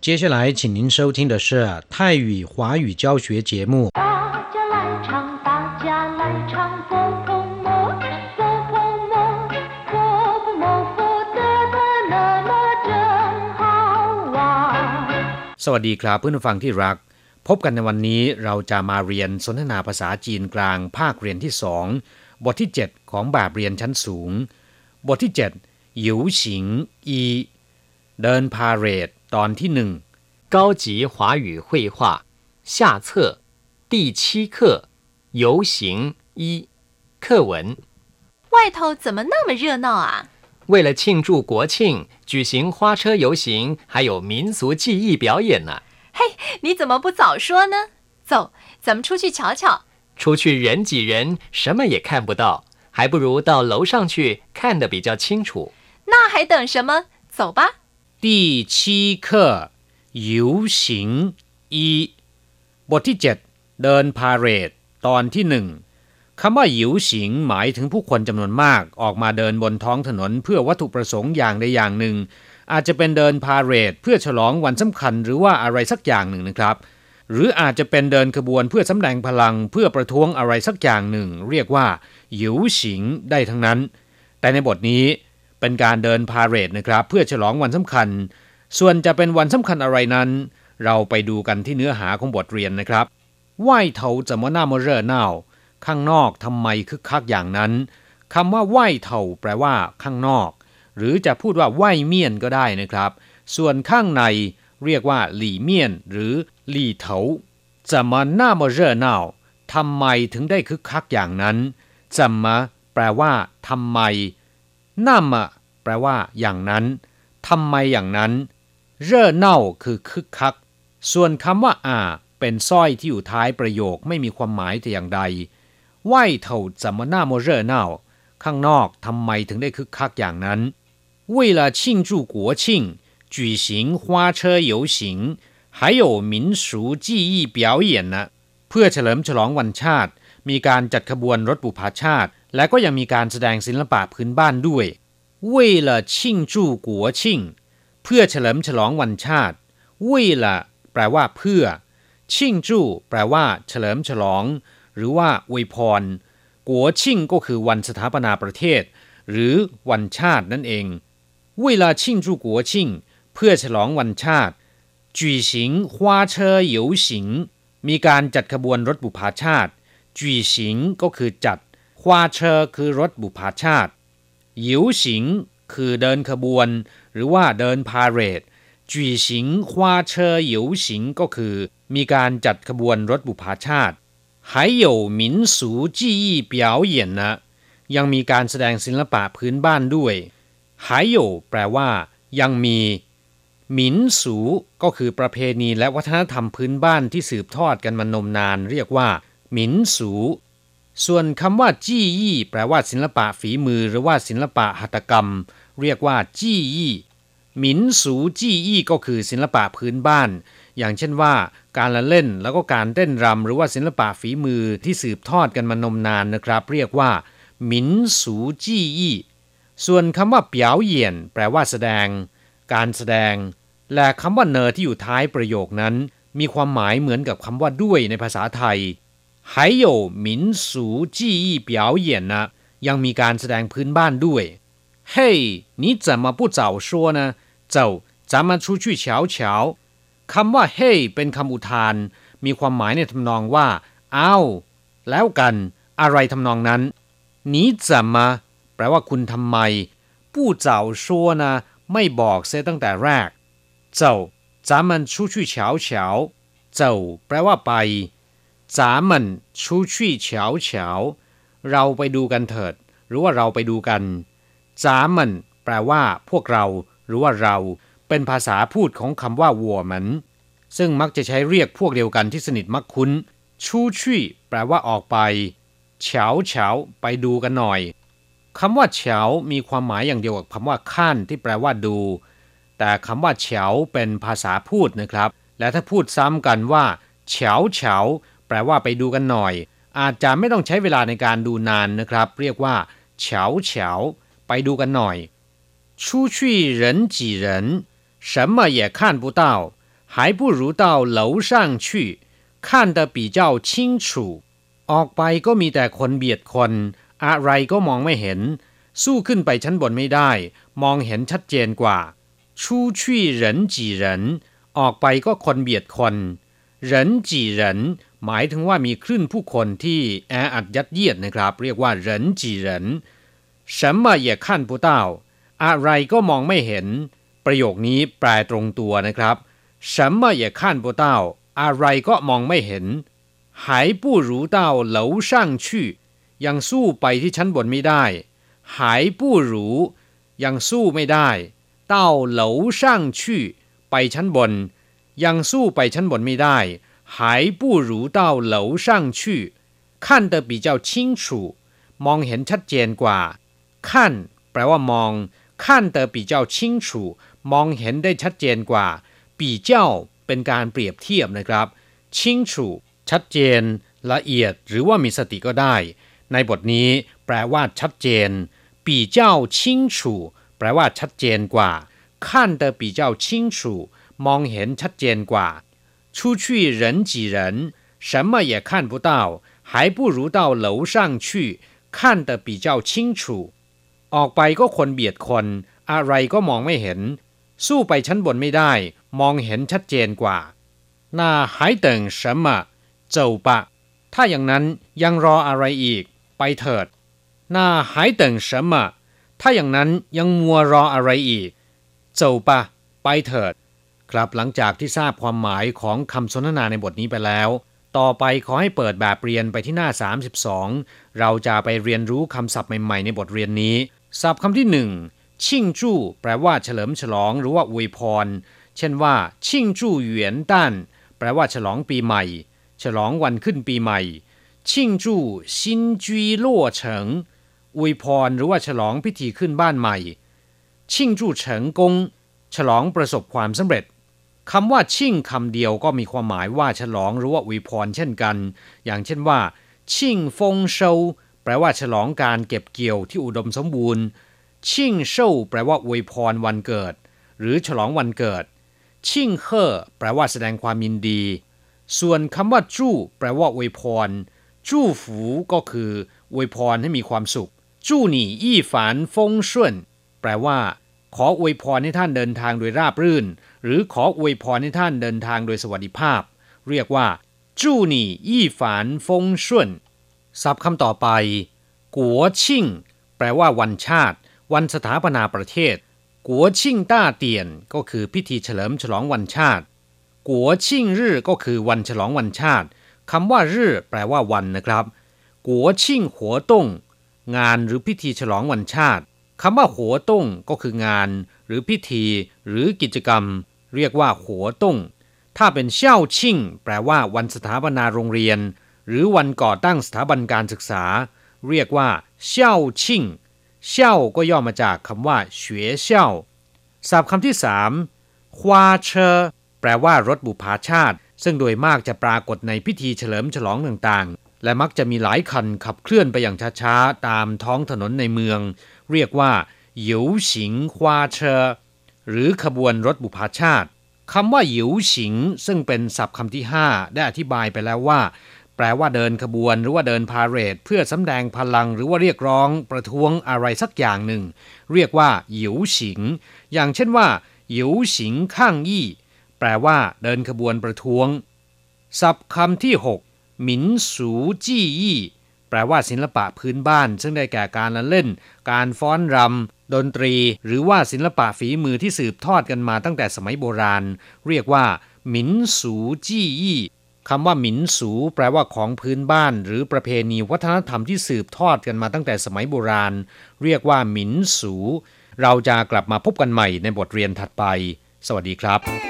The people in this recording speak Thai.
接下来，请您收听的是泰语华语教学节目。大家来唱，大家来唱，佛婆摩，佛婆摩，佛婆摩，佛得得那么真好玩。 สวัสดีครับเพื่อนผู้ฟังที่รัก พบกันในวันนี้เราจะมาเรียนสนทนาภาษาจีนกลางภาคเรียนที่สองบทที่ 7 ของแบบเรียนชั้นสูง บทที่7หยิวฉิงอีเดินพาเหรด ตอนที่หนึ่ง 高级华语绘画下册第七课游行一课文。外头怎么那么热闹啊？为了庆祝国庆，举行花车游行，还有民俗技艺表演呢。你怎么不早说呢？走，咱们出去瞧瞧。出去人挤人，什么也看不到，还不如到楼上去看得比较清楚。那还等什么？走吧。 ที่ชีเคยิวฉิงบทที่ 7 เดินพาเรดตอนที่หนึ่งคำว่าหยิวฉิงหมายถึงผู้คนจำนวนมากออกมาเดินบนท้องถนนเพื่อวัตถุประสงค์อย่างใดอย่างหนึ่ง อาจจะเป็นเดินพาเรดเพื่อฉลองวันสำคัญหรือว่าอะไรสักอย่างหนึ่งนะครับ หรืออาจจะเป็นเดินขบวนเพื่อสำแดงพลังเพื่อประท้วงอะไรสักอย่างหนึ่ง เรียกว่าหยิวฉิงได้ทั้งนั้น แต่ในบทนี้ เป็นการเดินพาเหรดนะครับเพื่อฉลองวันสำคัญ ส่วนจะเป็นวันสำคัญอะไรนั้น เราไปดูกันที่เนื้อหาของบทเรียนนะครับไหว้เถาจะมาหน้ามเร่อเน่าข้างนอกทำไมคึกคักอย่างนั้นคำว่าไหว้เถาแปลว่า ข้างนอก หรือจะพูดว่าไหว้เมียนก็ได้นะครับ ส่วนข้างในเรียกว่า หลี่เมียน หรือหลี่เถาจะมาหน้ามเร่อเน่าทำไมถึงได้คึกคักอย่างนั้นจะมาแปลว่าทำไม น่ามะแปลว่า อย่างนั้นทำไมอย่างนั้น เร่อเน่าคือคึกคัก ส่วนคำว่าอ่า เป็นสร้อยที่อยู่ท้ายประโยคไม่มีความหมายแต่อย่างใดไหวเถ่าจะมาหน้าโมเร่อเน่าข้างนอกทำไมถึงได้คึกคักอย่างนั้น为了庆祝国庆举行花车游行还有民俗技艺表演呢เพื่อเฉลิมฉลองวันชาติ มีการจัดขบวนรถบุพชาติ และก็ยังมีการแสดงศิลปะพื้นบ้านด้วย 为了庆祝国庆เพื่อเฉลิมฉลองวันชาติ为了แปลว่าเพื่อ ชิงจูแปลว่า เฉลิมฉลอง หรือว่าอวยพร กัวชิงก็คือวันสถาปนาประเทศ หรือวันชาตินั่นเองเวลาชิงจูกัวชิงเพื่อฉลองวันชาติ举行花车游行มีการจัดขบวนรถบุพาชาติจุยสิงก็คือจัดฮวาเชอคือรถบุพาชาติ หยิวสิงคือเดินขบวน หรือว่าเดินพาเหรดจุยสิงฮวาเชอหยิวสิงก็คือ มีการจัดขบวนรถบุพาชาติ还有民俗技艺表演นะยังมีการแสดงศิลปะพื้นบ้านด้วย还有แปลว่า ยังมีหมินสูก็คือประเพณีและวัฒนธรรมพื้นบ้านที่สืบทอดกันมานมนาน เรียกว่าหมินสู ส่วนคำว่าจี้ยี่แปลว่าศิลปะฝีมือหรือว่าศิลปะหัตถกรรม เรียกว่าจี้ยี่หมินสูจี้ยี่ก็คือศิลปะพื้นบ้าน อย่างเช่นว่า การละเล่นแล้วก็การเต้นรำหรือว่าศิลปะฝีมือที่สืบทอดกันมานมนานนะครับ เรียกว่าหมินสูจี้ยี่ส่วนคำว่าเปียวเหยียนแปลว่าแสดง การแสดง และคำว่าเนอที่อยู่ท้ายประโยคนั้น มีความหมายเหมือนกับคำว่าด้วยในภาษาไทย 还有民俗技艺表演呢ยังมีการแสดงพื้นบ้านด้วยเฮ้ย你怎么不早说呢走咱们出去瞧瞧คำว่าเฮ้ยเป็นคำอุทาน มีความหมายในทำนองว่า อ้าว แล้วกัน อะไรทำนองนั้น你怎么แปลว่าคุณทำไม不早说呢ไม่บอกเสียตั้งแต่แรก走咱们出去瞧瞧走แปลว่าไป 咱们出去瞧瞧เราไปดูกันเถิด หรือว่าเราไปดูกัน咱们แปลว่า พวกเรา หรือว่าเรา เป็นภาษาพูดของคำว่าวัวมัน ซึ่งมักจะใช้เรียกพวกเดียวกันที่สนิทมักคุ้น ชูชี่แปลว่าออกไป เฉาเฉาไปดูกันหน่อยคำว่าเฉามีความหมายอย่างเดียวกับคำว่าข้านที่แปลว่าดู แต่คำว่าเฉาเป็นภาษาพูดนะครับ และถ้าพูดซ้ำกันว่า เฉาเฉา แปลว่าไปดูกันหน่อย อาจจะไม่ต้องใช้เวลาในการดูนานนะครับ เรียกว่า เฉาเฉาไปดูกันหน่อย出去人挤人什么也看不到 还不如到楼上去看得比较清楚ออกไปก็มีแต่คนเบียดคน อะไรก็มองไม่เห็น สู้ขึ้นไปชั้นบนไม่ได้ มองเห็นชัดเจนกว่า出去人挤人ออกไปก็คนเบียดคน人挤人ห มายถึงว่ามีคลื่นผู้คนที่แออัดยัดเยียดนะครับ เรียกว่า人挤人什么也看不到อะไรก็มองไม่เห็น ประโยคนี้แปลตรงตัวนะครับ什么也看不到อะไรก็มองไม่เห็น还不如到楼上去ยังสู้ไปที่ชั้นบนไม่ได้还不如ยังสู้ไม่ได้到楼上去ไปชั้นบน ยังสู้ไปชั้นบนไม่ได้ 还不如到楼上去看得比较清楚มองเห็นชัดเจนกว่าขั้นแปลว่ามองขั้นเตอปีเจ้าชิงฉูมองเห็นได้ชัดเจนกว่า ปีเจ้าเป็นการเปรียบเทียบนะครับ ชิงฉูชัดเจน ละเอียดหรือว่ามีสติก็ได้ ในบทนี้แปลว่าชัดเจน ปีเจ้าชิงฉูแปลว่าชัดเจนกว่าขั้นเตอปีเจ้าชิงฉูมองเห็นชัดเจนกว่า 出去人挤人什么也看不到还不如到楼上去看得比较清楚ออกไปก็คนเบียดคน อะไรก็มองไม่เห็น สู้ไปชั้นบนไม่ได้ มองเห็นชัดเจนกว่า那还等什么走吧ถ้าอย่างนั้นยังรออะไรอีก ไปเถิด那还等什么ถ้าอย่างนั้นยังมัวรออะไรอีก走吧ไปเถิด ครับหลังจากที่ทราบความหมายของคำสนทนาในบทนี้ไปแล้ว ต่อไปขอให้เปิดแบบเรียนไปที่หน้า 32 เราจะไปเรียนรู้คำศัพท์ใหม่ๆ ในบทเรียนนี้ ศัพท์คำที่หนึ่งชิงจู้แปลว่าเฉลิมฉลองหรือว่าอวยพร เช่นว่า ชิงจู้เหวียนต้านแปลว่าฉลองปีใหม่ ฉลองวันขึ้นปีใหม่ ชิงจู้ซินจีล่วเฉิงอวยพรหรือว่าฉลองพิธีขึ้นบ้านใหม่ ชิงจู้เฉิงกงฉลองประสบความสำเร็จ คำว่าชิ่งคำเดียวก็มีความหมายว่าฉลองหรือว่าอวยพรเช่นกัน อย่างเช่นว่า ชิ่งฟงเชาแปลว่าฉลองการเก็บเกี่ยวที่อุดมสมบูรณ์ ชิ่งเชาแปลว่าอวยพรวันเกิด หรือฉลองวันเกิด ชิ่งเฮ่อแปลว่าแสดงความยินดี ส่วนคำว่าจู้แปลว่าอวยพร จู้ฝูก็คืออวยพรให้มีความสุข จู้หนี่อี้ฝานฟงช่วนแปลว่า ขออวยพรให้ท่านเดินทางโดยราบรื่น หรือขออวยพรให้ท่านเดินทางโดยสวัสดิภาพ เรียกว่าจู้หนี่อี้ฝานฟงช่วนศัพท์คำต่อไป กัวชิ่ง แปลว่าวันชาติ วันสถาปนาประเทศ กัวชิ่งต้าเตียน ก็คือพิธีเฉลิมฉลองวันชาติ กัวชิ่งรื่ก็คือวันฉลองวันชาติคำว่ารื่แปลว่าวันนะครับ กัวชิ่งหัวต้งงานหรือพิธีฉลองวันชาติคำว่าหัวต้งก็คืองาน หรือพิธี หรือกิจกรรม เรียกว่าหัวตุ้ง ถ้าเป็นเช่าชิ่ง แปลว่าวันสถาปนาโรงเรียน หรือวันก่อตั้งสถาบันการศึกษา เรียกว่าเช่าชิ่งเช่าก็ย่อมาจากคำว่าเฉวยเช่าศัพท์คำที่สามควาเชอแปลว่ารถบุพาชาติ ซึ่งโดยมากจะปรากฏในพิธีเฉลิมฉลองต่างๆ และมักจะมีหลายคันขับเคลื่อนไปอย่างช้าๆ ตามท้องถนนในเมือง เรียกว่าหยิวสิงควาเชอ หรือขบวนรถบุพาชาติคำว่าหยิวสิง ซึ่งเป็นศัพท์คำที่ 5 ได้อธิบายไปแล้วว่า แปลว่าเดินขบวนหรือว่าเดินพาเหรด เพื่อสำแดงพลังหรือว่าเรียกร้องประท้วงอะไรสักอย่างหนึ่ง เรียกว่าหยิวสิง อย่างเช่นว่าหยิวสิงข้างยี่ แปลว่าเดินขบวนประท้วง ศัพท์คำที่ 6 หมินสูจี้ยี่ แปลว่าศิลปะพื้นบ้าน ซึ่งได้แก่การละเล่น การฟ้อนรำ ดนตรีหรือว่าศิลปะฝีมือที่สืบทอดกันมาตั้งแต่สมัยโบราณ เรียกว่า หมินสูจี้ยี่คำว่าหมินสูแปลว่าของพื้นบ้าน หรือประเพณีวัฒนธรรมที่สืบทอดกันมาตั้งแต่สมัยโบราณ เรียกว่าหมินสู เราจะกลับมาพบกันใหม่ในบทเรียนถัดไป สวัสดีครับ